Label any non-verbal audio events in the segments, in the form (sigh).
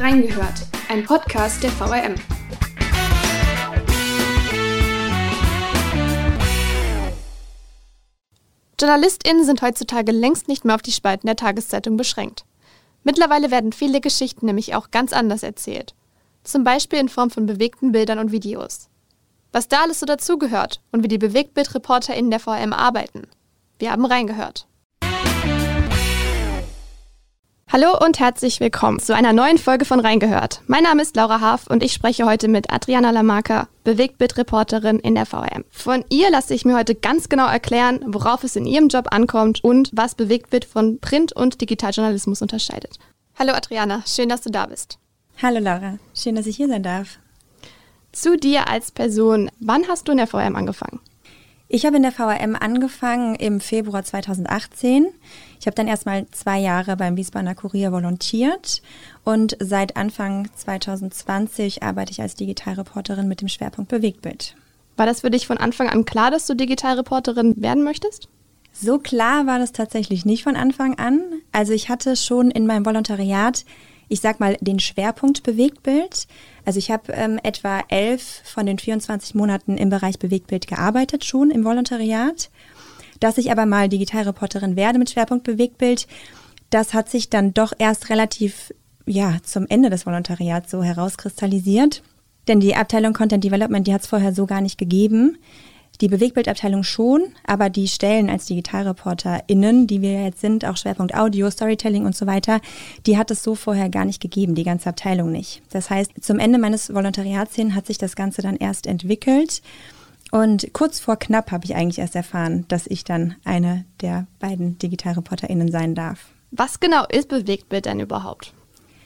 Reingehört, ein Podcast der VRM. JournalistInnen sind heutzutage längst nicht mehr auf die Spalten der Tageszeitung beschränkt. Mittlerweile werden viele Geschichten nämlich auch ganz anders erzählt. Zum Beispiel in Form von bewegten Bildern und Videos. Was da alles so dazugehört und wie die BewegtbildreporterInnen der VRM arbeiten. Wir haben reingehört. Hallo und herzlich willkommen zu einer neuen Folge von Reingehört. Mein Name ist Laura Haaf und ich spreche heute mit Adriana Lamarca, Bewegtbildreporterin in der VRM. Von ihr lasse ich mir heute ganz genau erklären, worauf es in ihrem Job ankommt und was Bewegtbild von Print- und Digitaljournalismus unterscheidet. Hallo Adriana, schön, dass du da bist. Hallo Laura, schön, dass ich hier sein darf. Zu dir als Person, wann hast du in der VRM angefangen? Ich habe in der VRM angefangen im Februar 2018. Ich habe dann erstmal zwei Jahre beim Wiesbadener Kurier volontiert und seit Anfang 2020 arbeite ich als Digitalreporterin mit dem Schwerpunkt Bewegtbild. War das für dich von Anfang an klar, dass du Digitalreporterin werden möchtest? So klar war das tatsächlich nicht von Anfang an. Also ich hatte schon in meinem Volontariat ich sag mal, den Schwerpunkt Bewegtbild. Also ich habe ähm, etwa elf von den 24 Monaten im Bereich Bewegtbild gearbeitet, schon im Volontariat. Dass ich aber mal Digitalreporterin werde mit Schwerpunkt Bewegtbild, das hat sich dann doch erst relativ ja, zum Ende des Volontariats so herauskristallisiert. Denn die Abteilung Content Development, die hat es vorher so gar nicht gegeben. Die Bewegbildabteilung schon, aber die Stellen als DigitalreporterInnen, die wir jetzt sind, auch Schwerpunkt Audio, Storytelling und so weiter, die hat es so vorher gar nicht gegeben, die ganze Abteilung nicht. Das heißt, zum Ende meines Volontariats hin hat sich das Ganze dann erst entwickelt. Und kurz vor knapp habe ich eigentlich erst erfahren, dass ich dann eine der beiden DigitalreporterInnen sein darf. Was genau ist Bewegtbild denn überhaupt?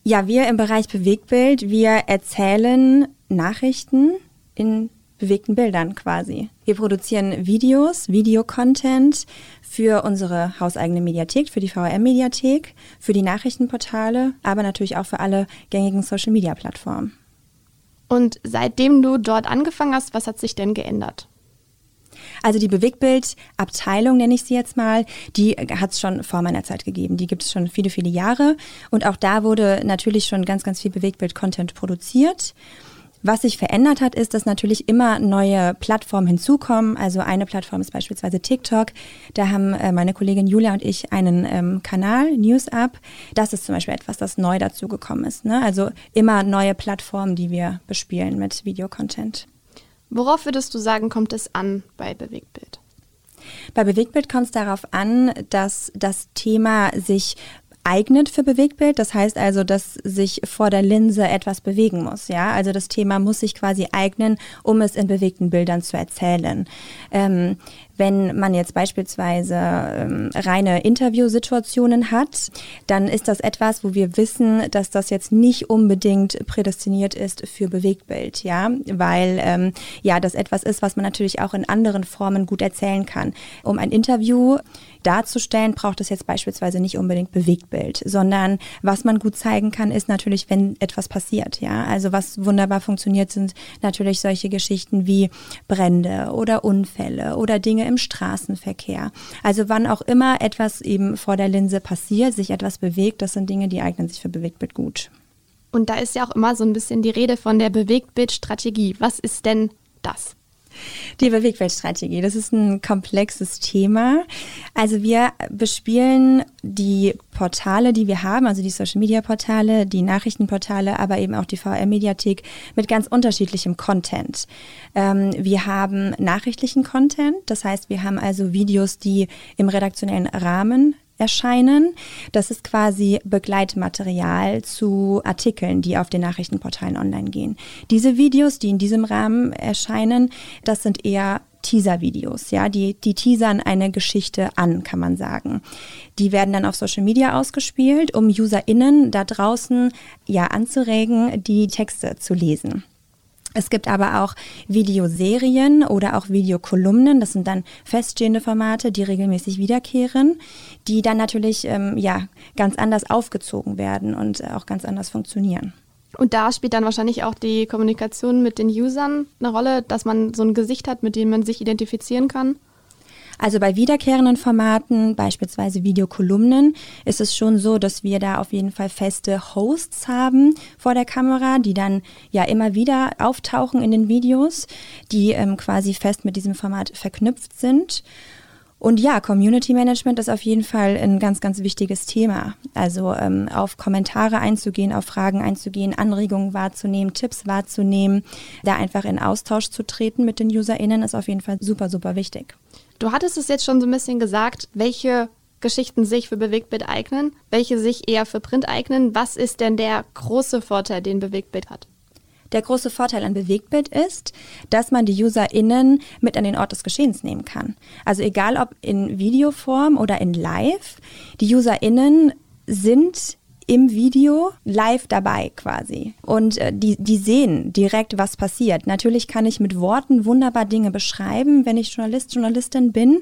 Ja, wir im Bereich Bewegtbild, wir erzählen Nachrichten in bewegten Bildern quasi. Wir produzieren Videos, Videocontent für unsere hauseigene Mediathek, für die VRM-Mediathek, für die Nachrichtenportale, aber natürlich auch für alle gängigen Social-Media-Plattformen. Und seitdem du dort angefangen hast, was hat sich denn geändert? Also die Bewegtbild-Abteilung, nenne ich sie jetzt mal, die hat es schon vor meiner Zeit gegeben. Die gibt es schon viele, viele Jahre. Und auch da wurde natürlich schon ganz, ganz viel Bewegtbild-Content produziert. Was sich verändert hat, ist, dass natürlich immer neue Plattformen hinzukommen. Also eine Plattform ist beispielsweise TikTok. Da haben äh, meine Kollegin Julia und ich einen ähm, Kanal, News Up. Das ist zum Beispiel etwas, das neu dazugekommen ist. Ne? Also immer neue Plattformen, die wir bespielen mit Videocontent. Worauf würdest du sagen, kommt es an bei Bewegtbild? Bei Bewegtbild kommt es darauf an, dass das Thema sich eignet für Bewegtbild. Das heißt also, dass sich vor der Linse etwas bewegen muss. Ja, also das Thema muss sich quasi eignen, um es in bewegten Bildern zu erzählen. Ähm, wenn man jetzt beispielsweise ähm, reine Interviewsituationen hat, dann ist das etwas, wo wir wissen, dass das jetzt nicht unbedingt prädestiniert ist für Bewegtbild, ja, weil ähm, ja das etwas ist, was man natürlich auch in anderen Formen gut erzählen kann. Um ein Interview darzustellen, braucht es jetzt beispielsweise nicht unbedingt Bewegtbild, sondern was man gut zeigen kann, ist natürlich, wenn etwas passiert, ja. Also was wunderbar funktioniert, sind natürlich solche Geschichten wie Brände oder Unfälle oder Dinge im Straßenverkehr. Also wann auch immer etwas eben vor der Linse passiert, sich etwas bewegt, das sind Dinge, die eignen sich für Bewegtbild gut. Und da ist ja auch immer so ein bisschen die Rede von der Bewegtbildstrategie. Was ist denn das? Die Bewegtbildstrategie, das ist ein komplexes Thema. Also wir bespielen die Portale, die wir haben, also die Social Media Portale, die Nachrichtenportale, aber eben auch die VR-Mediathek mit ganz unterschiedlichem Content. Ähm, wir haben nachrichtlichen Content, das heißt, wir haben also Videos, die im redaktionellen Rahmen erscheinen. Das ist quasi Begleitmaterial zu Artikeln, die auf den Nachrichtenportalen online gehen. Diese Videos, die in diesem Rahmen erscheinen, das sind eher Teaser-Videos, ja, die, die teasern eine Geschichte an, kann man sagen. Die werden dann auf Social Media ausgespielt, um UserInnen da draußen ja anzuregen, die Texte zu lesen. Es gibt aber auch Videoserien oder auch Videokolumnen. Das sind dann feststehende Formate, die regelmäßig wiederkehren, die dann natürlich ähm, ja ganz anders aufgezogen werden und äh, auch ganz anders funktionieren. Und da spielt dann wahrscheinlich auch die Kommunikation mit den Usern eine Rolle, dass man so ein Gesicht hat, mit dem man sich identifizieren kann. Also bei wiederkehrenden Formaten, beispielsweise Videokolumnen, ist es schon so, dass wir da auf jeden Fall feste Hosts haben vor der Kamera, die dann ja immer wieder auftauchen in den Videos, die ähm, quasi fest mit diesem Format verknüpft sind. Und ja, Community Management ist auf jeden Fall ein ganz, ganz wichtiges Thema. Also ähm, auf Kommentare einzugehen, auf Fragen einzugehen, Anregungen wahrzunehmen, Tipps wahrzunehmen, da einfach in Austausch zu treten mit den UserInnen ist auf jeden Fall super, super wichtig. Du hattest es jetzt schon so ein bisschen gesagt, welche Geschichten sich für Bewegtbild eignen, welche sich eher für Print eignen. Was ist denn der große Vorteil, den Bewegtbild hat? Der große Vorteil an Bewegtbild ist, dass man die UserInnen mit an den Ort des Geschehens nehmen kann. Also egal ob in Videoform oder in Live, die UserInnen sind im Video live dabei quasi. Und äh, die, die sehen direkt, was passiert. Natürlich kann ich mit Worten wunderbar Dinge beschreiben, wenn ich Journalist, Journalistin bin.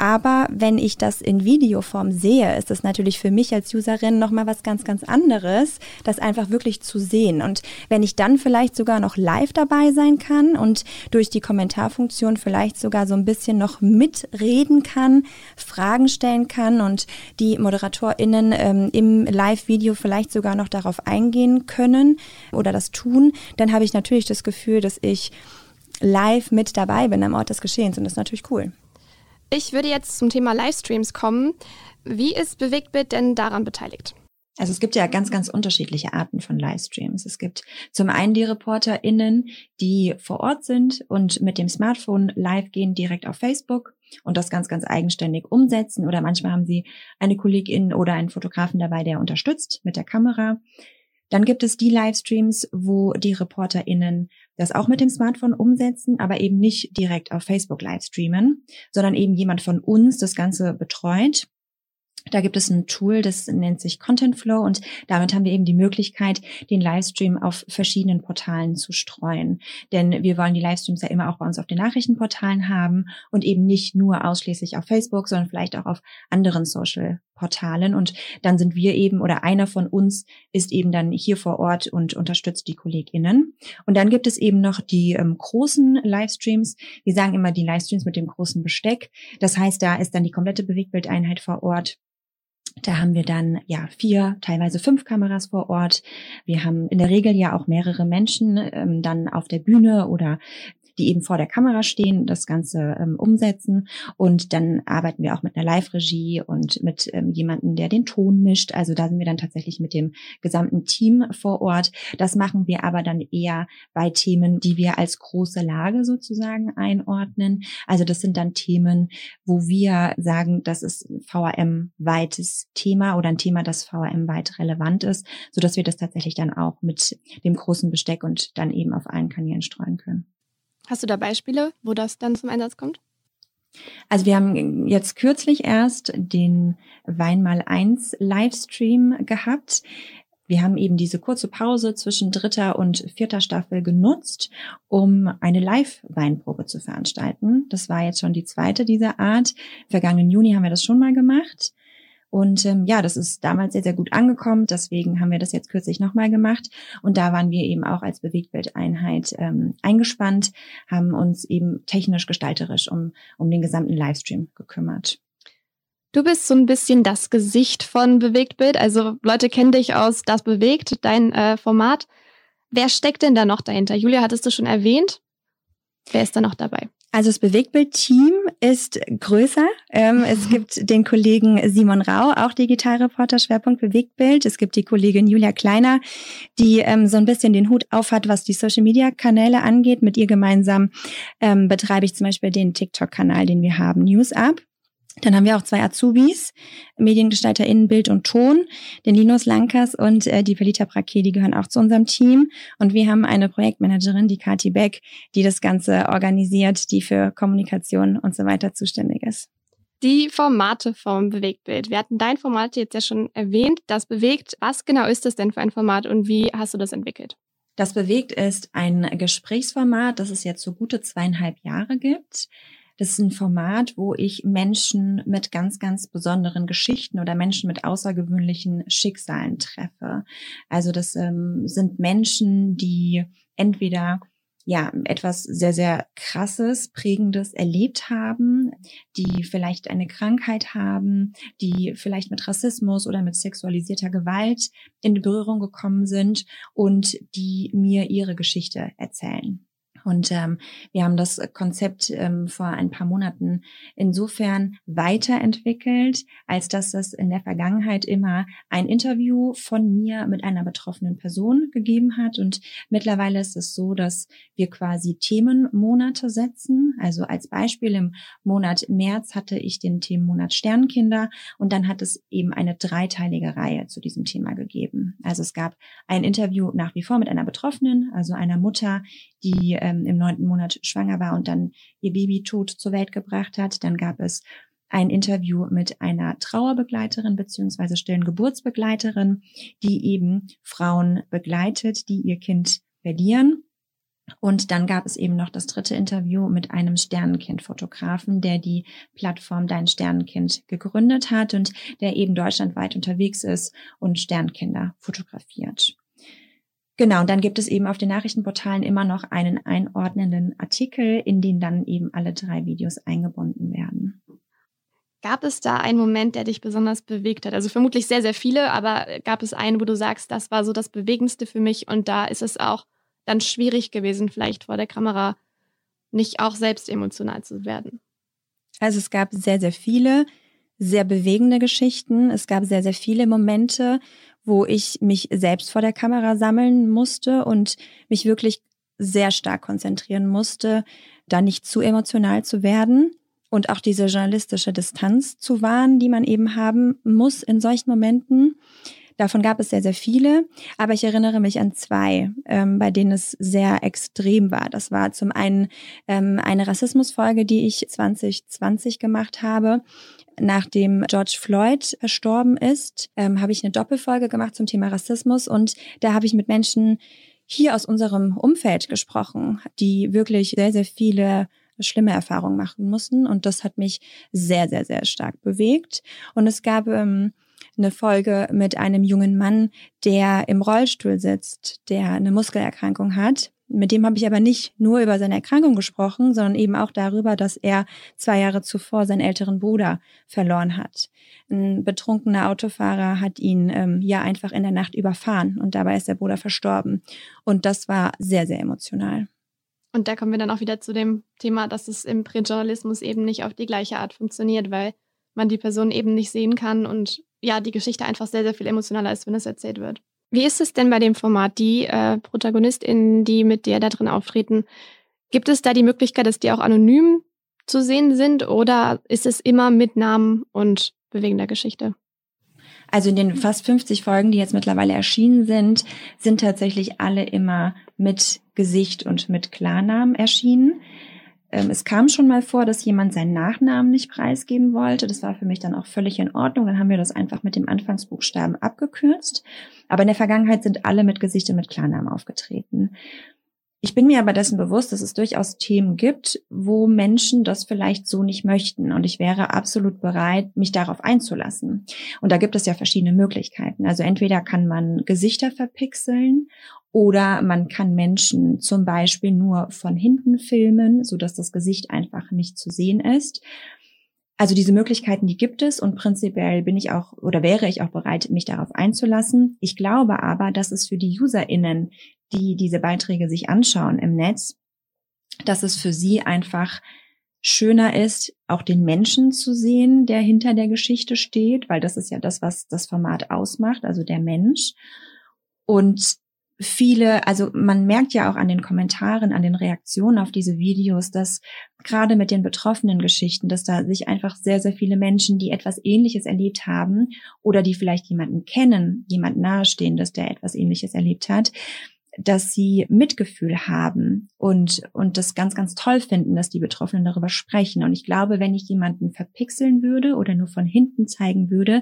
Aber wenn ich das in Videoform sehe, ist es natürlich für mich als Userin nochmal was ganz, ganz anderes, das einfach wirklich zu sehen. Und wenn ich dann vielleicht sogar noch live dabei sein kann und durch die Kommentarfunktion vielleicht sogar so ein bisschen noch mitreden kann, Fragen stellen kann und die ModeratorInnen ähm, im Live-Video vielleicht sogar noch darauf eingehen können oder das tun, dann habe ich natürlich das Gefühl, dass ich live mit dabei bin am Ort des Geschehens und das ist natürlich cool. Ich würde jetzt zum Thema Livestreams kommen. Wie ist Bewegtbild denn daran beteiligt? Also es gibt ja ganz, ganz unterschiedliche Arten von Livestreams. Es gibt zum einen die ReporterInnen, die vor Ort sind und mit dem Smartphone live gehen direkt auf Facebook und das ganz, ganz eigenständig umsetzen. Oder manchmal haben sie eine Kollegin oder einen Fotografen dabei, der unterstützt mit der Kamera. Dann gibt es die Livestreams, wo die ReporterInnen das auch mit dem Smartphone umsetzen, aber eben nicht direkt auf Facebook livestreamen, sondern eben jemand von uns das Ganze betreut da gibt es ein Tool, das nennt sich Content Flow und damit haben wir eben die Möglichkeit, den Livestream auf verschiedenen Portalen zu streuen. Denn wir wollen die Livestreams ja immer auch bei uns auf den Nachrichtenportalen haben und eben nicht nur ausschließlich auf Facebook, sondern vielleicht auch auf anderen Social Portalen. Und dann sind wir eben oder einer von uns ist eben dann hier vor Ort und unterstützt die KollegInnen. Und dann gibt es eben noch die ähm, großen Livestreams. Wir sagen immer die Livestreams mit dem großen Besteck. Das heißt, da ist dann die komplette Bewegtbildeinheit vor Ort da haben wir dann ja vier, teilweise fünf Kameras vor Ort. Wir haben in der Regel ja auch mehrere Menschen ähm, dann auf der Bühne oder die eben vor der Kamera stehen, das Ganze ähm, umsetzen. Und dann arbeiten wir auch mit einer Live-Regie und mit ähm, jemandem, der den Ton mischt. Also da sind wir dann tatsächlich mit dem gesamten Team vor Ort. Das machen wir aber dann eher bei Themen, die wir als große Lage sozusagen einordnen. Also das sind dann Themen, wo wir sagen, das ist VRM-weites Thema oder ein Thema, das VRM-weit relevant ist, so dass wir das tatsächlich dann auch mit dem großen Besteck und dann eben auf allen Kanälen streuen können. Hast du da Beispiele, wo das dann zum Einsatz kommt? Also wir haben jetzt kürzlich erst den Weinmal 1 Livestream gehabt. Wir haben eben diese kurze Pause zwischen dritter und vierter Staffel genutzt, um eine Live-Weinprobe zu veranstalten. Das war jetzt schon die zweite dieser Art. Vergangenen Juni haben wir das schon mal gemacht. Und ähm, ja, das ist damals sehr, sehr gut angekommen. Deswegen haben wir das jetzt kürzlich nochmal gemacht. Und da waren wir eben auch als Bewegtbildeinheit ähm, eingespannt, haben uns eben technisch gestalterisch um, um den gesamten Livestream gekümmert. Du bist so ein bisschen das Gesicht von Bewegtbild. Also Leute kennen dich aus Das Bewegt, dein äh, Format. Wer steckt denn da noch dahinter? Julia, hattest du schon erwähnt. Wer ist da noch dabei? Also das Bewegtbild-Team ist größer. Ähm, es gibt den Kollegen Simon Rau, auch Digitalreporter, Schwerpunkt Bewegtbild. Es gibt die Kollegin Julia Kleiner, die ähm, so ein bisschen den Hut aufhat, was die Social-Media-Kanäle angeht. Mit ihr gemeinsam ähm, betreibe ich zum Beispiel den TikTok-Kanal, den wir haben, News Up. Dann haben wir auch zwei Azubis, MediengestalterInnen Bild und Ton, den Linus Lankers und äh, die Pelita Brake, die gehören auch zu unserem Team. Und wir haben eine Projektmanagerin, die Kati Beck, die das Ganze organisiert, die für Kommunikation und so weiter zuständig ist. Die Formate vom Bewegtbild. Wir hatten dein Format jetzt ja schon erwähnt, das bewegt. Was genau ist das denn für ein Format und wie hast du das entwickelt? Das bewegt ist ein Gesprächsformat, das es jetzt so gute zweieinhalb Jahre gibt. Das ist ein Format, wo ich Menschen mit ganz, ganz besonderen Geschichten oder Menschen mit außergewöhnlichen Schicksalen treffe. Also das ähm, sind Menschen, die entweder ja, etwas sehr, sehr krasses, prägendes erlebt haben, die vielleicht eine Krankheit haben, die vielleicht mit Rassismus oder mit sexualisierter Gewalt in Berührung gekommen sind und die mir ihre Geschichte erzählen. Und ähm, wir haben das Konzept ähm, vor ein paar Monaten insofern weiterentwickelt, als dass es in der Vergangenheit immer ein Interview von mir mit einer betroffenen Person gegeben hat. Und mittlerweile ist es so, dass wir quasi Themenmonate setzen. Also als Beispiel im Monat März hatte ich den Themenmonat Sternkinder und dann hat es eben eine dreiteilige Reihe zu diesem Thema gegeben. Also es gab ein Interview nach wie vor mit einer Betroffenen, also einer Mutter, die ähm, im neunten Monat schwanger war und dann ihr Baby tot zur Welt gebracht hat. Dann gab es ein Interview mit einer Trauerbegleiterin beziehungsweise stillen Geburtsbegleiterin, die eben Frauen begleitet, die ihr Kind verlieren. Und dann gab es eben noch das dritte Interview mit einem Sternenkind-Fotografen, der die Plattform Dein Sternenkind gegründet hat und der eben deutschlandweit unterwegs ist und Sternkinder fotografiert. Genau, und dann gibt es eben auf den Nachrichtenportalen immer noch einen einordnenden Artikel, in den dann eben alle drei Videos eingebunden werden. Gab es da einen Moment, der dich besonders bewegt hat? Also vermutlich sehr, sehr viele, aber gab es einen, wo du sagst, das war so das Bewegendste für mich und da ist es auch dann schwierig gewesen, vielleicht vor der Kamera nicht auch selbst emotional zu werden? Also es gab sehr, sehr viele sehr bewegende Geschichten. Es gab sehr, sehr viele Momente, wo ich mich selbst vor der Kamera sammeln musste und mich wirklich sehr stark konzentrieren musste, da nicht zu emotional zu werden und auch diese journalistische Distanz zu wahren, die man eben haben muss in solchen Momenten. Davon gab es sehr, sehr viele, aber ich erinnere mich an zwei, ähm, bei denen es sehr extrem war. Das war zum einen ähm, eine Rassismusfolge, die ich 2020 gemacht habe, nachdem George Floyd verstorben ist, ähm, habe ich eine Doppelfolge gemacht zum Thema Rassismus und da habe ich mit Menschen hier aus unserem Umfeld gesprochen, die wirklich sehr, sehr viele schlimme Erfahrungen machen mussten. Und das hat mich sehr, sehr, sehr stark bewegt. Und es gab ähm, eine Folge mit einem jungen Mann, der im Rollstuhl sitzt, der eine Muskelerkrankung hat mit dem habe ich aber nicht nur über seine Erkrankung gesprochen, sondern eben auch darüber, dass er zwei Jahre zuvor seinen älteren Bruder verloren hat. Ein betrunkener Autofahrer hat ihn ähm, ja einfach in der Nacht überfahren und dabei ist der Bruder verstorben. Und das war sehr, sehr emotional. Und da kommen wir dann auch wieder zu dem Thema, dass es im Printjournalismus eben nicht auf die gleiche Art funktioniert, weil man die Person eben nicht sehen kann und ja, die Geschichte einfach sehr, sehr viel emotionaler ist, wenn es erzählt wird. Wie ist es denn bei dem Format? Die äh, ProtagonistInnen, die mit dir da drin auftreten, gibt es da die Möglichkeit, dass die auch anonym zu sehen sind oder ist es immer mit Namen und bewegender Geschichte? Also in den fast 50 Folgen, die jetzt mittlerweile erschienen sind, sind tatsächlich alle immer mit Gesicht und mit Klarnamen erschienen. Ähm, es kam schon mal vor, dass jemand seinen Nachnamen nicht preisgeben wollte. Das war für mich dann auch völlig in Ordnung. Dann haben wir das einfach mit dem Anfangsbuchstaben abgekürzt. Aber in der Vergangenheit sind alle mit Gesicht und mit Klarnamen aufgetreten. Ich bin mir aber dessen bewusst, dass es durchaus Themen gibt, wo Menschen das vielleicht so nicht möchten. Und ich wäre absolut bereit, mich darauf einzulassen. Und da gibt es ja verschiedene Möglichkeiten. Also entweder kann man Gesichter verpixeln oder man kann Menschen zum Beispiel nur von hinten filmen, so dass das Gesicht einfach nicht zu sehen ist. Also diese Möglichkeiten, die gibt es und prinzipiell bin ich auch oder wäre ich auch bereit, mich darauf einzulassen. Ich glaube aber, dass es für die UserInnen, die diese Beiträge sich anschauen im Netz, dass es für sie einfach schöner ist, auch den Menschen zu sehen, der hinter der Geschichte steht, weil das ist ja das, was das Format ausmacht, also der Mensch. Und viele, also man merkt ja auch an den Kommentaren, an den Reaktionen auf diese Videos, dass gerade mit den betroffenen Geschichten, dass da sich einfach sehr, sehr viele Menschen, die etwas Ähnliches erlebt haben oder die vielleicht jemanden kennen, jemand nahestehendes, der etwas Ähnliches erlebt hat, dass sie Mitgefühl haben und, und das ganz, ganz toll finden, dass die Betroffenen darüber sprechen. Und ich glaube, wenn ich jemanden verpixeln würde oder nur von hinten zeigen würde,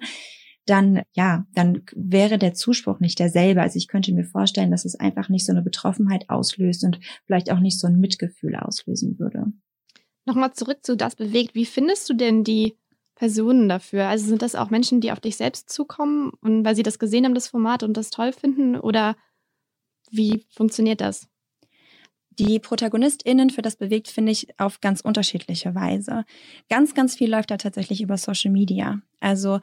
dann ja, dann wäre der Zuspruch nicht derselbe. Also ich könnte mir vorstellen, dass es einfach nicht so eine Betroffenheit auslöst und vielleicht auch nicht so ein Mitgefühl auslösen würde. Nochmal zurück zu das bewegt. Wie findest du denn die Personen dafür? Also sind das auch Menschen, die auf dich selbst zukommen und weil sie das gesehen haben, das Format und das toll finden? Oder wie funktioniert das? Die ProtagonistInnen für das bewegt, finde ich, auf ganz unterschiedliche Weise. Ganz, ganz viel läuft da tatsächlich über Social Media. Also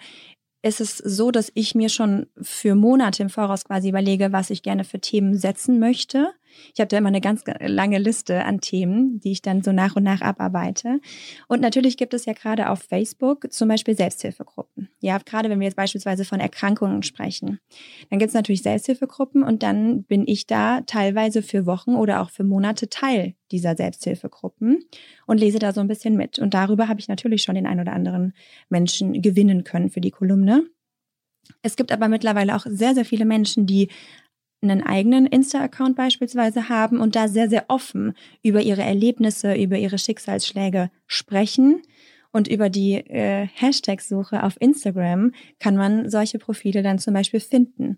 ist es so, dass ich mir schon für Monate im Voraus quasi überlege, was ich gerne für Themen setzen möchte. Ich habe da immer eine ganz lange Liste an Themen, die ich dann so nach und nach abarbeite. Und natürlich gibt es ja gerade auf Facebook zum Beispiel Selbsthilfegruppen. Ja, gerade wenn wir jetzt beispielsweise von Erkrankungen sprechen, dann gibt es natürlich Selbsthilfegruppen und dann bin ich da teilweise für Wochen oder auch für Monate Teil dieser Selbsthilfegruppen und lese da so ein bisschen mit. Und darüber habe ich natürlich schon den ein oder anderen Menschen gewinnen können für die Kolumne. Es gibt aber mittlerweile auch sehr, sehr viele Menschen, die einen eigenen Insta-Account beispielsweise haben und da sehr, sehr offen über ihre Erlebnisse, über ihre Schicksalsschläge sprechen. Und über die äh, Hashtag-Suche auf Instagram kann man solche Profile dann zum Beispiel finden.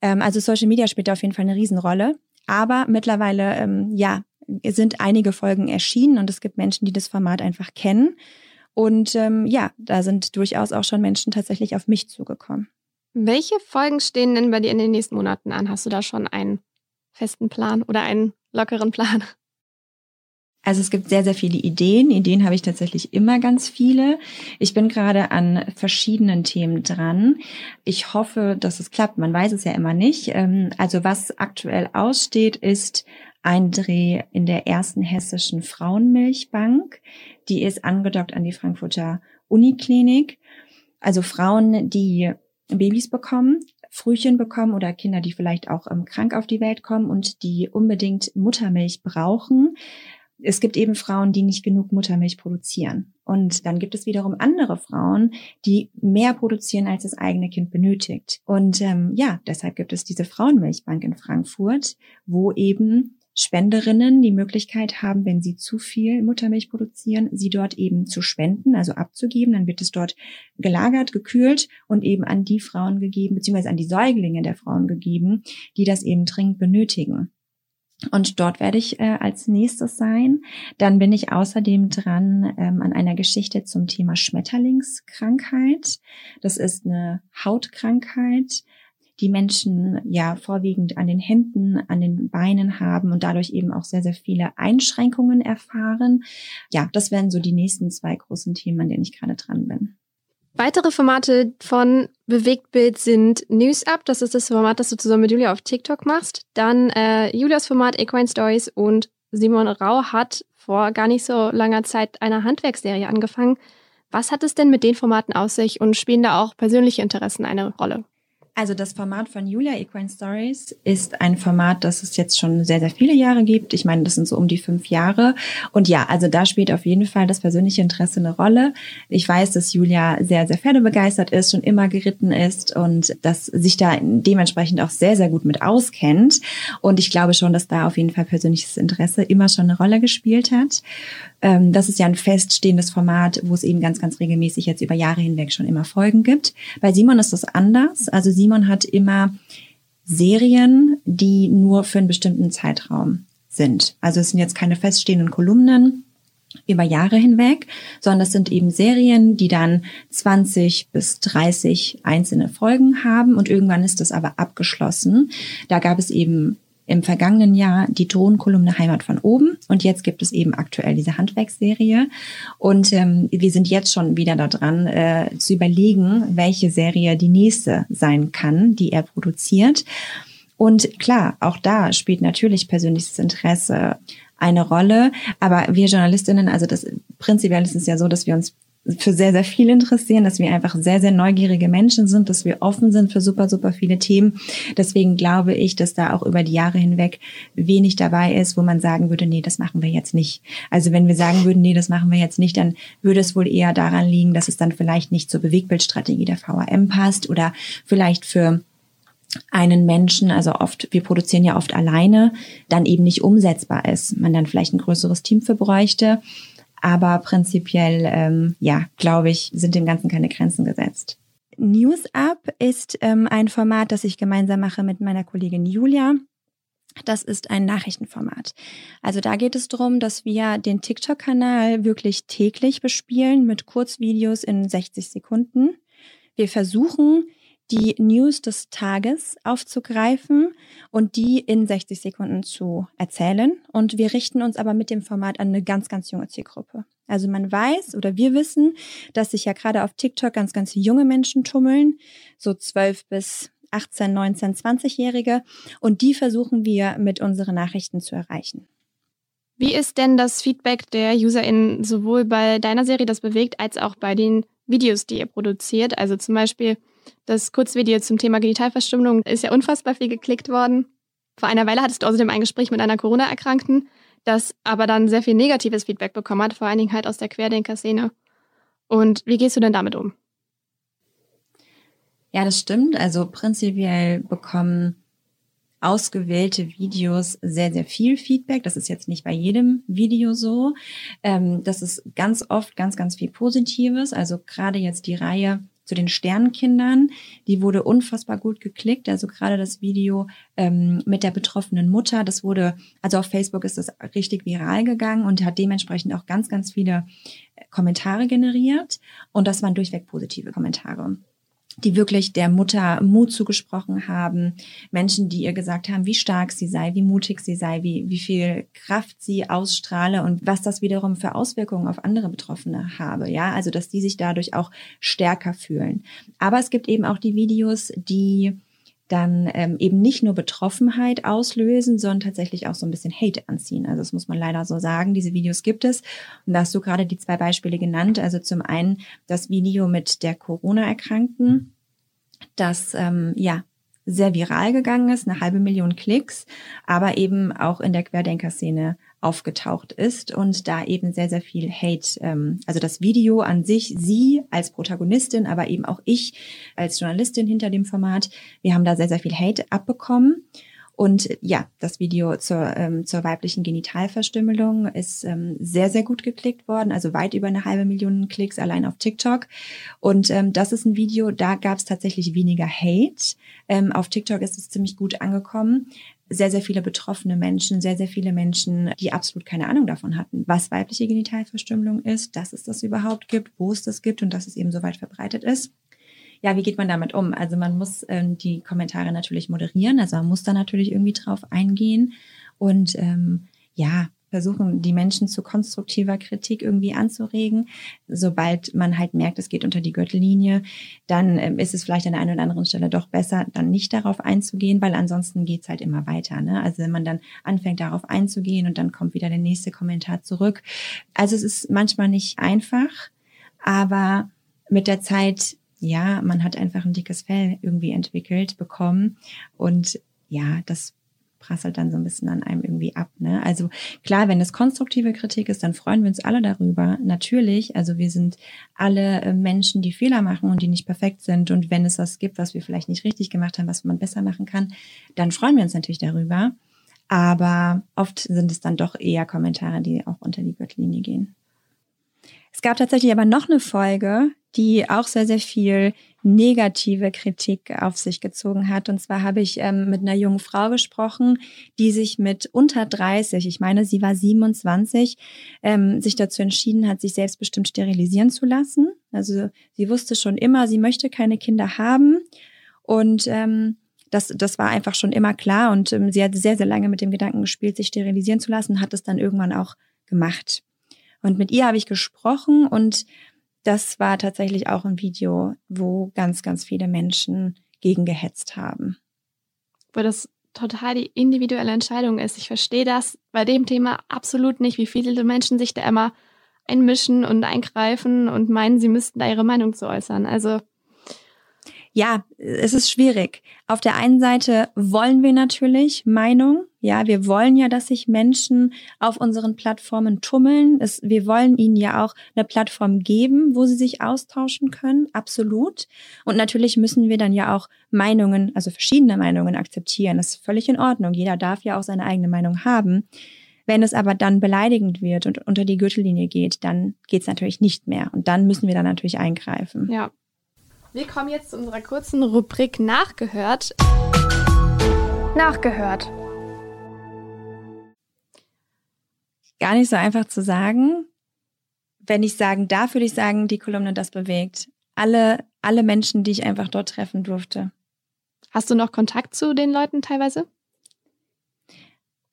Ähm, also Social Media spielt da auf jeden Fall eine Riesenrolle. Aber mittlerweile, ähm, ja, sind einige Folgen erschienen und es gibt Menschen, die das Format einfach kennen. Und ähm, ja, da sind durchaus auch schon Menschen tatsächlich auf mich zugekommen. Welche Folgen stehen denn bei dir in den nächsten Monaten an? Hast du da schon einen festen Plan oder einen lockeren Plan? Also es gibt sehr, sehr viele Ideen. Ideen habe ich tatsächlich immer ganz viele. Ich bin gerade an verschiedenen Themen dran. Ich hoffe, dass es klappt. Man weiß es ja immer nicht. Ähm, also was aktuell aussteht, ist ein Dreh in der ersten hessischen Frauenmilchbank. Die ist angedockt an die Frankfurter Uniklinik. Also Frauen, die Babys bekommen, Frühchen bekommen oder Kinder, die vielleicht auch ähm, krank auf die Welt kommen und die unbedingt Muttermilch brauchen. Es gibt eben Frauen, die nicht genug Muttermilch produzieren. Und dann gibt es wiederum andere Frauen, die mehr produzieren, als das eigene Kind benötigt. Und ähm, ja, deshalb gibt es diese Frauenmilchbank in Frankfurt, wo eben Spenderinnen die Möglichkeit haben, wenn sie zu viel Muttermilch produzieren, sie dort eben zu spenden, also abzugeben. Dann wird es dort gelagert, gekühlt und eben an die Frauen gegeben, beziehungsweise an die Säuglinge der Frauen gegeben, die das eben dringend benötigen. Und dort werde ich äh, als nächstes sein. Dann bin ich außerdem dran ähm, an einer Geschichte zum Thema Schmetterlingskrankheit. Das ist eine Hautkrankheit, die Menschen ja vorwiegend an den Händen, an den Beinen haben und dadurch eben auch sehr, sehr viele Einschränkungen erfahren. Ja, das wären so die nächsten zwei großen Themen, an denen ich gerade dran bin. Weitere Formate von Bewegtbild sind News Up, das ist das Format, das du zusammen mit Julia auf TikTok machst. Dann äh, Julias Format Equine Stories und Simon Rau hat vor gar nicht so langer Zeit eine Handwerksserie angefangen. Was hat es denn mit den Formaten aus sich und spielen da auch persönliche Interessen eine Rolle? Also das Format von Julia Equine Stories ist ein Format, das es jetzt schon sehr, sehr viele Jahre gibt. Ich meine, das sind so um die fünf Jahre. Und ja, also da spielt auf jeden Fall das persönliche Interesse eine Rolle. Ich weiß, dass Julia sehr, sehr pferdebegeistert ist, schon immer geritten ist und dass sich da dementsprechend auch sehr, sehr gut mit auskennt. Und ich glaube schon, dass da auf jeden Fall persönliches Interesse immer schon eine Rolle gespielt hat. Ähm, das ist ja ein feststehendes Format, wo es eben ganz, ganz regelmäßig jetzt über Jahre hinweg schon immer Folgen gibt. Bei Simon ist das anders. Also Simon hat immer Serien, die nur für einen bestimmten Zeitraum sind. Also es sind jetzt keine feststehenden Kolumnen über Jahre hinweg, sondern es sind eben Serien, die dann 20 bis 30 einzelne Folgen haben und irgendwann ist das aber abgeschlossen. Da gab es eben im vergangenen Jahr die Drohnenkolumne Heimat von oben und jetzt gibt es eben aktuell diese Handwerksserie und ähm, wir sind jetzt schon wieder daran äh, zu überlegen, welche Serie die nächste sein kann, die er produziert. Und klar, auch da spielt natürlich persönliches Interesse eine Rolle. Aber wir Journalistinnen, also das prinzipiell ist es ja so, dass wir uns für sehr, sehr viel interessieren, dass wir einfach sehr, sehr neugierige Menschen sind, dass wir offen sind für super, super viele Themen. Deswegen glaube ich, dass da auch über die Jahre hinweg wenig dabei ist, wo man sagen würde, nee, das machen wir jetzt nicht. Also wenn wir sagen würden, nee, das machen wir jetzt nicht, dann würde es wohl eher daran liegen, dass es dann vielleicht nicht zur Bewegbildstrategie der VAM passt oder vielleicht für einen Menschen, also oft, wir produzieren ja oft alleine, dann eben nicht umsetzbar ist. Man dann vielleicht ein größeres Team für bräuchte. Aber prinzipiell, ähm, ja, glaube ich, sind dem Ganzen keine Grenzen gesetzt. News Up ist ähm, ein Format, das ich gemeinsam mache mit meiner Kollegin Julia. Das ist ein Nachrichtenformat. Also da geht es darum, dass wir den TikTok-Kanal wirklich täglich bespielen mit Kurzvideos in 60 Sekunden. Wir versuchen, die News des Tages aufzugreifen und die in 60 Sekunden zu erzählen. Und wir richten uns aber mit dem Format an eine ganz, ganz junge Zielgruppe. Also man weiß oder wir wissen, dass sich ja gerade auf TikTok ganz, ganz junge Menschen tummeln, so 12 bis 18, 19, 20-Jährige. Und die versuchen wir mit unseren Nachrichten zu erreichen. Wie ist denn das Feedback der UserInnen sowohl bei deiner Serie Das bewegt als auch bei den Videos, die ihr produziert? Also zum Beispiel das Kurzvideo zum Thema Genitalverstümmelung ist ja unfassbar viel geklickt worden. Vor einer Weile hattest du außerdem ein Gespräch mit einer Corona-Erkrankten, das aber dann sehr viel negatives Feedback bekommen hat, vor allen Dingen halt aus der Querdenker-Szene. Und wie gehst du denn damit um? Ja, das stimmt. Also prinzipiell bekommen ausgewählte Videos sehr, sehr viel Feedback. Das ist jetzt nicht bei jedem Video so. Ähm, das ist ganz oft ganz, ganz viel Positives. Also gerade jetzt die Reihe zu den Sternenkindern. Die wurde unfassbar gut geklickt. Also gerade das Video ähm, mit der betroffenen Mutter, das wurde, also auf Facebook ist das richtig viral gegangen und hat dementsprechend auch ganz, ganz viele Kommentare generiert. Und das waren durchweg positive Kommentare die wirklich der Mutter Mut zugesprochen haben, Menschen, die ihr gesagt haben, wie stark sie sei, wie mutig sie sei, wie, wie viel Kraft sie ausstrahle und was das wiederum für Auswirkungen auf andere Betroffene habe. Ja, also dass die sich dadurch auch stärker fühlen. Aber es gibt eben auch die Videos, die dann ähm, eben nicht nur Betroffenheit auslösen, sondern tatsächlich auch so ein bisschen Hate anziehen. Also das muss man leider so sagen. Diese Videos gibt es. Und da hast du gerade die zwei Beispiele genannt. Also zum einen das Video mit der Corona-Erkrankten, das ähm, ja sehr viral gegangen ist, eine halbe Million Klicks, aber eben auch in der Querdenker-Szene aufgetaucht ist und da eben sehr, sehr viel Hate, ähm, also das Video an sich, sie als Protagonistin, aber eben auch ich als Journalistin hinter dem Format, wir haben da sehr, sehr viel Hate abbekommen. Und ja, das Video zur, ähm, zur weiblichen Genitalverstümmelung ist ähm, sehr, sehr gut geklickt worden, also weit über eine halbe Million Klicks allein auf TikTok. Und ähm, das ist ein Video, da gab es tatsächlich weniger Hate. Ähm, auf TikTok ist es ziemlich gut angekommen sehr, sehr viele betroffene Menschen, sehr, sehr viele Menschen, die absolut keine Ahnung davon hatten, was weibliche Genitalverstümmelung ist, dass es das überhaupt gibt, wo es das gibt und dass es eben so weit verbreitet ist. Ja, wie geht man damit um? Also man muss ähm, die Kommentare natürlich moderieren, also man muss da natürlich irgendwie drauf eingehen und ähm, ja, versuchen, die Menschen zu konstruktiver Kritik irgendwie anzuregen. Sobald man halt merkt, es geht unter die Gürtellinie, dann ähm, ist es vielleicht an der einen oder anderen Stelle doch besser, dann nicht darauf einzugehen, weil ansonsten geht's halt immer weiter. Ne? Also wenn man dann anfängt, darauf einzugehen und dann kommt wieder der nächste Kommentar zurück. Also es ist manchmal nicht einfach, aber mit der Zeit ja, man hat einfach ein dickes Fell irgendwie entwickelt bekommen und ja, das prasselt dann so ein bisschen an einem irgendwie ab. Ne? Also klar, wenn es konstruktive Kritik ist, dann freuen wir uns alle darüber. Natürlich, also wir sind alle äh, Menschen, die Fehler machen und die nicht perfekt sind. Und wenn es was gibt, was wir vielleicht nicht richtig gemacht haben, was man besser machen kann, dann freuen wir uns natürlich darüber. Aber oft sind es dann doch eher Kommentare, die auch unter die Gürtellinie gehen. Es gab tatsächlich aber noch eine Folge, die auch sehr, sehr viel negative Kritik auf sich gezogen hat. Und zwar habe ich ähm, mit einer jungen Frau gesprochen, die sich mit unter 30, ich meine, sie war 27, ähm, sich dazu entschieden hat, sich selbstbestimmt sterilisieren zu lassen. Also sie wusste schon immer, sie möchte keine Kinder haben. Und ähm, das, das war einfach schon immer klar. Und ähm, sie hat sehr, sehr lange mit dem Gedanken gespielt, sich sterilisieren zu lassen, hat es dann irgendwann auch gemacht. Und mit ihr habe ich gesprochen und das war tatsächlich auch ein Video, wo ganz, ganz viele Menschen gegen gehetzt haben. Weil das total die individuelle Entscheidung ist. Ich verstehe das bei dem Thema absolut nicht, wie viele Menschen sich da immer einmischen und eingreifen und meinen, sie müssten da ihre Meinung zu äußern. Also ja, es ist schwierig. Auf der einen Seite wollen wir natürlich Meinung. Ja, wir wollen ja, dass sich Menschen auf unseren Plattformen tummeln. Es, wir wollen ihnen ja auch eine Plattform geben, wo sie sich austauschen können. Absolut. Und natürlich müssen wir dann ja auch Meinungen, also verschiedene Meinungen akzeptieren. Das ist völlig in Ordnung. Jeder darf ja auch seine eigene Meinung haben. Wenn es aber dann beleidigend wird und unter die Gürtellinie geht, dann geht es natürlich nicht mehr. Und dann müssen wir dann natürlich eingreifen. Ja, wir kommen jetzt zu unserer kurzen Rubrik Nachgehört. Nachgehört. Gar nicht so einfach zu sagen. Wenn ich sagen darf, würde ich sagen, die Kolumne das bewegt. alle, alle Menschen, die ich einfach dort treffen durfte. Hast du noch Kontakt zu den Leuten teilweise?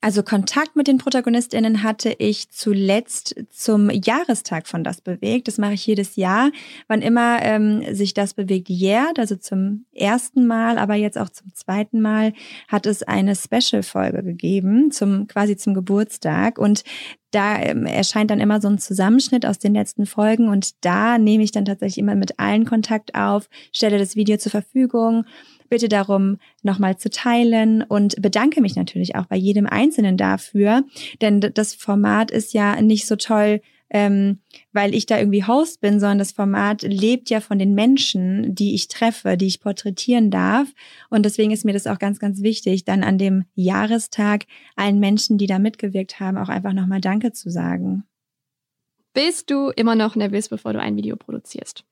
Also Kontakt mit den ProtagonistInnen hatte ich zuletzt zum Jahrestag von Das Bewegt. Das mache ich jedes Jahr. Wann immer ähm, sich Das Bewegt jährt, also zum ersten Mal, aber jetzt auch zum zweiten Mal, hat es eine Special-Folge gegeben, zum quasi zum Geburtstag. Und da ähm, erscheint dann immer so ein Zusammenschnitt aus den letzten Folgen und da nehme ich dann tatsächlich immer mit allen Kontakt auf, stelle das Video zur Verfügung bitte darum, nochmal zu teilen und bedanke mich natürlich auch bei jedem Einzelnen dafür, denn das Format ist ja nicht so toll, ähm, weil ich da irgendwie Host bin, sondern das Format lebt ja von den Menschen, die ich treffe, die ich porträtieren darf. Und deswegen ist mir das auch ganz, ganz wichtig, dann an dem Jahrestag allen Menschen, die da mitgewirkt haben, auch einfach nochmal Danke zu sagen. Bist du immer noch nervös, bevor du ein Video produzierst?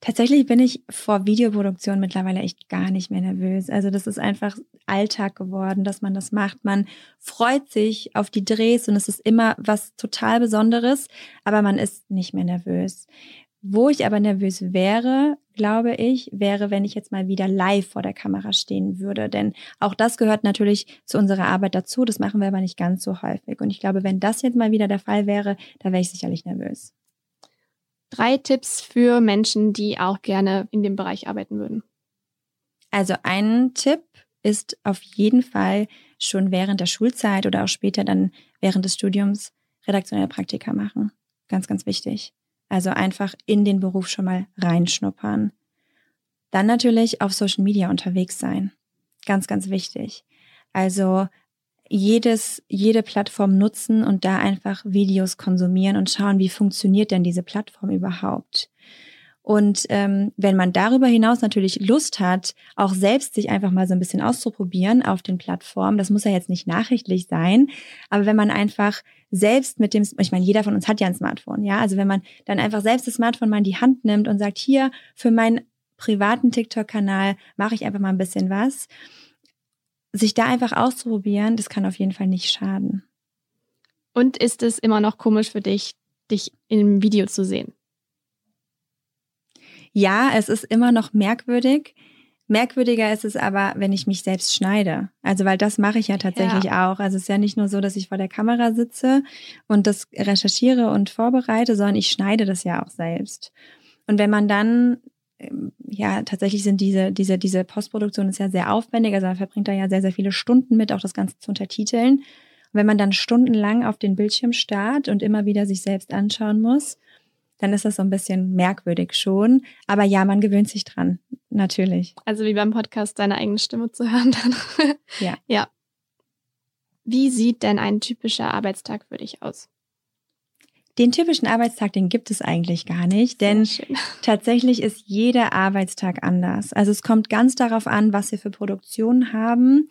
Tatsächlich bin ich vor Videoproduktion mittlerweile echt gar nicht mehr nervös. Also das ist einfach Alltag geworden, dass man das macht. Man freut sich auf die Drehs und es ist immer was total Besonderes, aber man ist nicht mehr nervös. Wo ich aber nervös wäre, glaube ich, wäre, wenn ich jetzt mal wieder live vor der Kamera stehen würde. Denn auch das gehört natürlich zu unserer Arbeit dazu. Das machen wir aber nicht ganz so häufig. Und ich glaube, wenn das jetzt mal wieder der Fall wäre, da wäre ich sicherlich nervös. Drei Tipps für Menschen, die auch gerne in dem Bereich arbeiten würden. Also ein Tipp ist auf jeden Fall schon während der Schulzeit oder auch später dann während des Studiums redaktionelle Praktika machen. Ganz, ganz wichtig. Also einfach in den Beruf schon mal reinschnuppern. Dann natürlich auf Social Media unterwegs sein. Ganz, ganz wichtig. Also jedes, jede Plattform nutzen und da einfach Videos konsumieren und schauen, wie funktioniert denn diese Plattform überhaupt. Und ähm, wenn man darüber hinaus natürlich Lust hat, auch selbst sich einfach mal so ein bisschen auszuprobieren auf den Plattformen, das muss ja jetzt nicht nachrichtlich sein, aber wenn man einfach selbst mit dem, ich meine, jeder von uns hat ja ein Smartphone, ja, also wenn man dann einfach selbst das Smartphone mal in die Hand nimmt und sagt, hier für meinen privaten TikTok-Kanal mache ich einfach mal ein bisschen was sich da einfach auszuprobieren, das kann auf jeden Fall nicht schaden. Und ist es immer noch komisch für dich, dich im Video zu sehen? Ja, es ist immer noch merkwürdig. Merkwürdiger ist es aber, wenn ich mich selbst schneide. Also, weil das mache ich ja tatsächlich ja. auch. Also, es ist ja nicht nur so, dass ich vor der Kamera sitze und das recherchiere und vorbereite, sondern ich schneide das ja auch selbst. Und wenn man dann ja, tatsächlich sind diese, diese, diese Postproduktion ist ja sehr aufwendig. Also man verbringt da ja sehr, sehr viele Stunden mit, auch das Ganze zu untertiteln. Und wenn man dann stundenlang auf den Bildschirm starrt und immer wieder sich selbst anschauen muss, dann ist das so ein bisschen merkwürdig schon. Aber ja, man gewöhnt sich dran, natürlich. Also wie beim Podcast deine eigene Stimme zu hören dann. ja. (laughs) Ja. Wie sieht denn ein typischer Arbeitstag für dich aus? Den typischen Arbeitstag, den gibt es eigentlich gar nicht, denn (laughs) tatsächlich ist jeder Arbeitstag anders. Also es kommt ganz darauf an, was wir für Produktionen haben,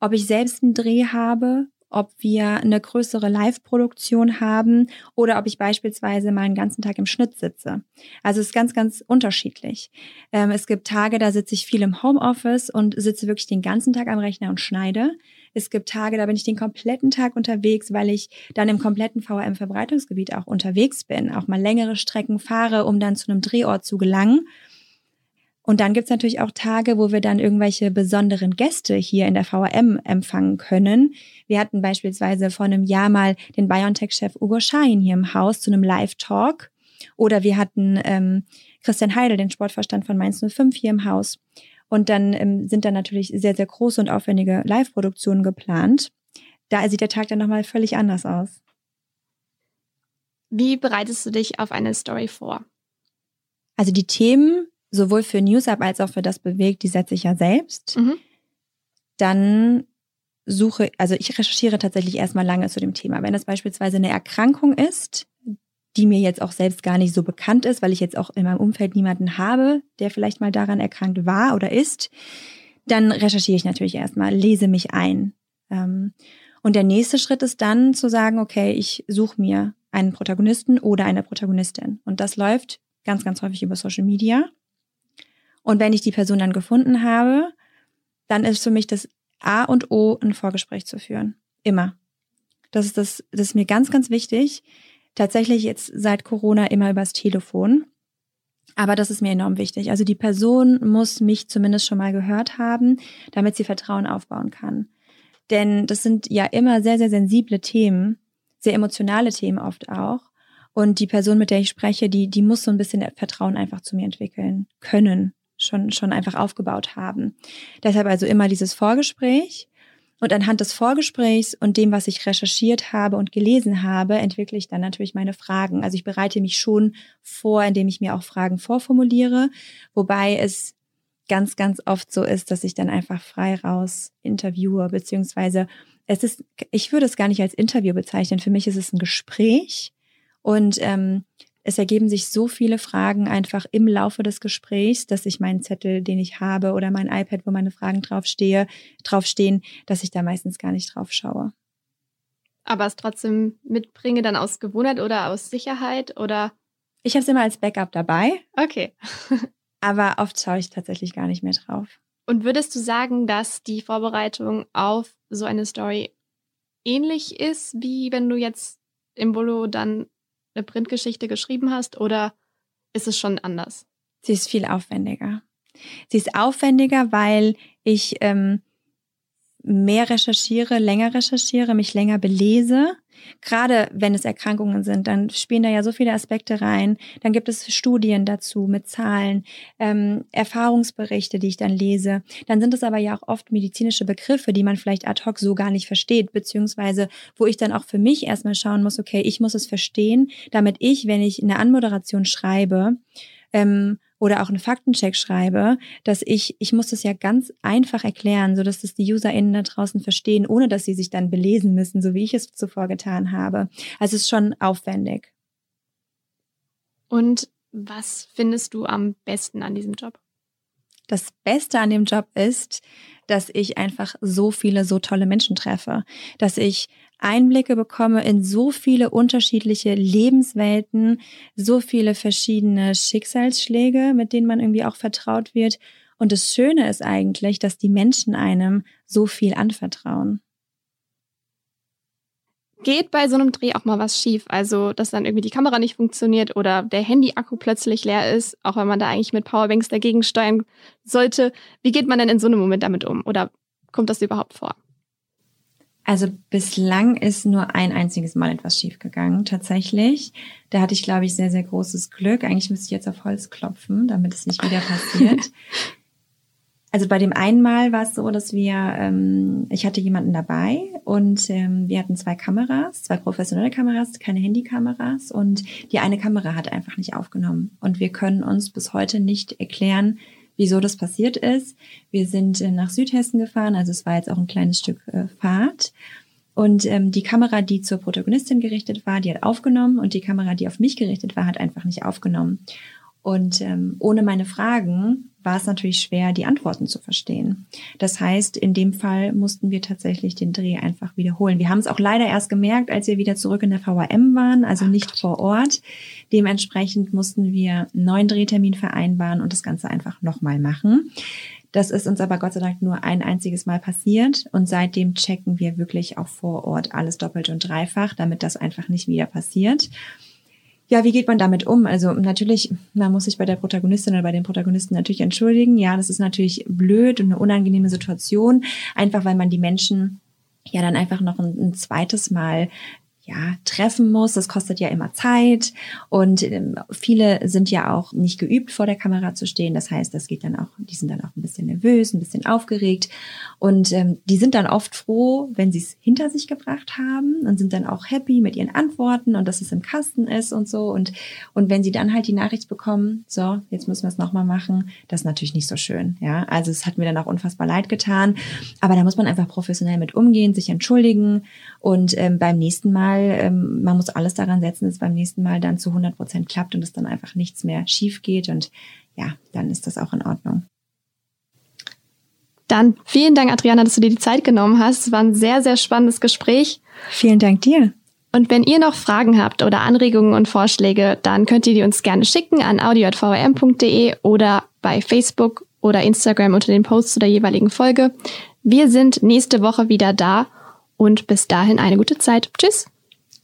ob ich selbst einen Dreh habe, ob wir eine größere Live-Produktion haben oder ob ich beispielsweise mal einen ganzen Tag im Schnitt sitze. Also es ist ganz, ganz unterschiedlich. Ähm, es gibt Tage, da sitze ich viel im Homeoffice und sitze wirklich den ganzen Tag am Rechner und schneide. Es gibt Tage, da bin ich den kompletten Tag unterwegs, weil ich dann im kompletten VRM-Verbreitungsgebiet auch unterwegs bin, auch mal längere Strecken fahre, um dann zu einem Drehort zu gelangen. Und dann gibt's natürlich auch Tage, wo wir dann irgendwelche besonderen Gäste hier in der VRM empfangen können. Wir hatten beispielsweise vor einem Jahr mal den BioNTech-Chef Ugo Schein hier im Haus zu einem Live-Talk. Oder wir hatten ähm, Christian Heidel, den Sportverstand von Mainz 05 hier im Haus. Und dann ähm, sind da natürlich sehr, sehr große und aufwendige Live-Produktionen geplant. Da sieht der Tag dann nochmal völlig anders aus. Wie bereitest du dich auf eine Story vor? Also die Themen, sowohl für NewsUp als auch für das Bewegt, die setze ich ja selbst. Mhm. Dann suche, also ich recherchiere tatsächlich erstmal lange zu dem Thema. Wenn es beispielsweise eine Erkrankung ist, die mir jetzt auch selbst gar nicht so bekannt ist, weil ich jetzt auch in meinem Umfeld niemanden habe, der vielleicht mal daran erkrankt war oder ist, dann recherchiere ich natürlich erstmal, lese mich ein. Ähm, und der nächste Schritt ist dann zu sagen, okay, ich suche mir einen Protagonisten oder eine Protagonistin. Und das läuft ganz, ganz häufig über Social Media. Und wenn ich die Person dann gefunden habe, dann ist für mich das A und O, ein Vorgespräch zu führen. Immer. Das ist, das, das ist mir ganz, ganz wichtig tatsächlich jetzt seit Corona immer übers Telefon. Aber das ist mir enorm wichtig. Also die Person muss mich zumindest schon mal gehört haben, damit sie Vertrauen aufbauen kann. Denn das sind ja immer sehr, sehr sensible Themen, sehr emotionale Themen oft auch. Und die Person, mit der ich spreche, die, die muss so ein bisschen Vertrauen einfach zu mir entwickeln können, schon, schon einfach aufgebaut haben. Deshalb also immer dieses Vorgespräch. Und anhand des Vorgesprächs und dem, was ich recherchiert habe und gelesen habe, entwickle ich dann natürlich meine Fragen. Also ich bereite mich schon vor, indem ich mir auch Fragen vorformuliere, wobei es ganz, ganz oft so ist, dass ich dann einfach frei raus interviewe, beziehungsweise es ist, ich würde es gar nicht als Interview bezeichnen. Für mich ist es ein Gespräch und ähm, es ergeben sich so viele Fragen einfach im Laufe des Gesprächs, dass ich meinen Zettel, den ich habe, oder mein iPad, wo meine Fragen draufstehe, draufstehen, dass ich da meistens gar nicht drauf schaue. Aber es trotzdem mitbringe, dann aus Gewohnheit oder aus Sicherheit oder? Ich habe es immer als Backup dabei. Okay. (laughs) aber oft schaue ich tatsächlich gar nicht mehr drauf. Und würdest du sagen, dass die Vorbereitung auf so eine Story ähnlich ist, wie wenn du jetzt im Bolo dann eine Printgeschichte geschrieben hast oder ist es schon anders? Sie ist viel aufwendiger. Sie ist aufwendiger, weil ich ähm, mehr recherchiere, länger recherchiere, mich länger belese Gerade wenn es Erkrankungen sind, dann spielen da ja so viele Aspekte rein. Dann gibt es Studien dazu mit Zahlen, ähm, Erfahrungsberichte, die ich dann lese. Dann sind es aber ja auch oft medizinische Begriffe, die man vielleicht ad hoc so gar nicht versteht, beziehungsweise wo ich dann auch für mich erstmal schauen muss, okay, ich muss es verstehen, damit ich, wenn ich eine Anmoderation schreibe, ähm, oder auch einen Faktencheck schreibe, dass ich, ich muss das ja ganz einfach erklären, so dass das die UserInnen da draußen verstehen, ohne dass sie sich dann belesen müssen, so wie ich es zuvor getan habe. Also es ist schon aufwendig. Und was findest du am besten an diesem Job? Das Beste an dem Job ist, dass ich einfach so viele, so tolle Menschen treffe, dass ich Einblicke bekomme in so viele unterschiedliche Lebenswelten, so viele verschiedene Schicksalsschläge, mit denen man irgendwie auch vertraut wird. Und das Schöne ist eigentlich, dass die Menschen einem so viel anvertrauen. Geht bei so einem Dreh auch mal was schief? Also, dass dann irgendwie die Kamera nicht funktioniert oder der Handy-Akku plötzlich leer ist, auch wenn man da eigentlich mit Powerbanks dagegen steuern sollte. Wie geht man denn in so einem Moment damit um? Oder kommt das überhaupt vor? Also bislang ist nur ein einziges Mal etwas schiefgegangen, tatsächlich. Da hatte ich, glaube ich, sehr, sehr großes Glück. Eigentlich müsste ich jetzt auf Holz klopfen, damit es nicht wieder passiert. (laughs) Also bei dem einen Mal war es so, dass wir, ähm, ich hatte jemanden dabei und ähm, wir hatten zwei Kameras, zwei professionelle Kameras, keine Handykameras und die eine Kamera hat einfach nicht aufgenommen. Und wir können uns bis heute nicht erklären, wieso das passiert ist. Wir sind äh, nach Südhessen gefahren, also es war jetzt auch ein kleines Stück äh, Fahrt. Und ähm, die Kamera, die zur Protagonistin gerichtet war, die hat aufgenommen und die Kamera, die auf mich gerichtet war, hat einfach nicht aufgenommen. Und ähm, ohne meine Fragen war es natürlich schwer, die Antworten zu verstehen. Das heißt, in dem Fall mussten wir tatsächlich den Dreh einfach wiederholen. Wir haben es auch leider erst gemerkt, als wir wieder zurück in der VRM waren, also nicht vor Ort. Dementsprechend mussten wir einen neuen Drehtermin vereinbaren und das Ganze einfach nochmal machen. Das ist uns aber Gott sei Dank nur ein einziges Mal passiert und seitdem checken wir wirklich auch vor Ort alles doppelt und dreifach, damit das einfach nicht wieder passiert. Ja, wie geht man damit um? Also natürlich, man muss sich bei der Protagonistin oder bei den Protagonisten natürlich entschuldigen. Ja, das ist natürlich blöd und eine unangenehme Situation, einfach weil man die Menschen ja dann einfach noch ein, ein zweites Mal ja, treffen muss. Das kostet ja immer Zeit und ähm, viele sind ja auch nicht geübt, vor der Kamera zu stehen. Das heißt, das geht dann auch, die sind dann auch ein bisschen nervös, ein bisschen aufgeregt und ähm, die sind dann oft froh, wenn sie es hinter sich gebracht haben und sind dann auch happy mit ihren Antworten und dass es im Kasten ist und so und und wenn sie dann halt die Nachricht bekommen, so jetzt müssen wir es nochmal machen, das ist natürlich nicht so schön. Ja, also es hat mir dann auch unfassbar leid getan, aber da muss man einfach professionell mit umgehen, sich entschuldigen und ähm, beim nächsten Mal Mal, ähm, man muss alles daran setzen, dass es beim nächsten Mal dann zu 100 Prozent klappt und es dann einfach nichts mehr schief geht. Und ja, dann ist das auch in Ordnung. Dann vielen Dank, Adriana, dass du dir die Zeit genommen hast. Es war ein sehr, sehr spannendes Gespräch. Vielen Dank dir. Und wenn ihr noch Fragen habt oder Anregungen und Vorschläge, dann könnt ihr die uns gerne schicken an audio.vrm.de oder bei Facebook oder Instagram unter den Posts zu der jeweiligen Folge. Wir sind nächste Woche wieder da und bis dahin eine gute Zeit. Tschüss.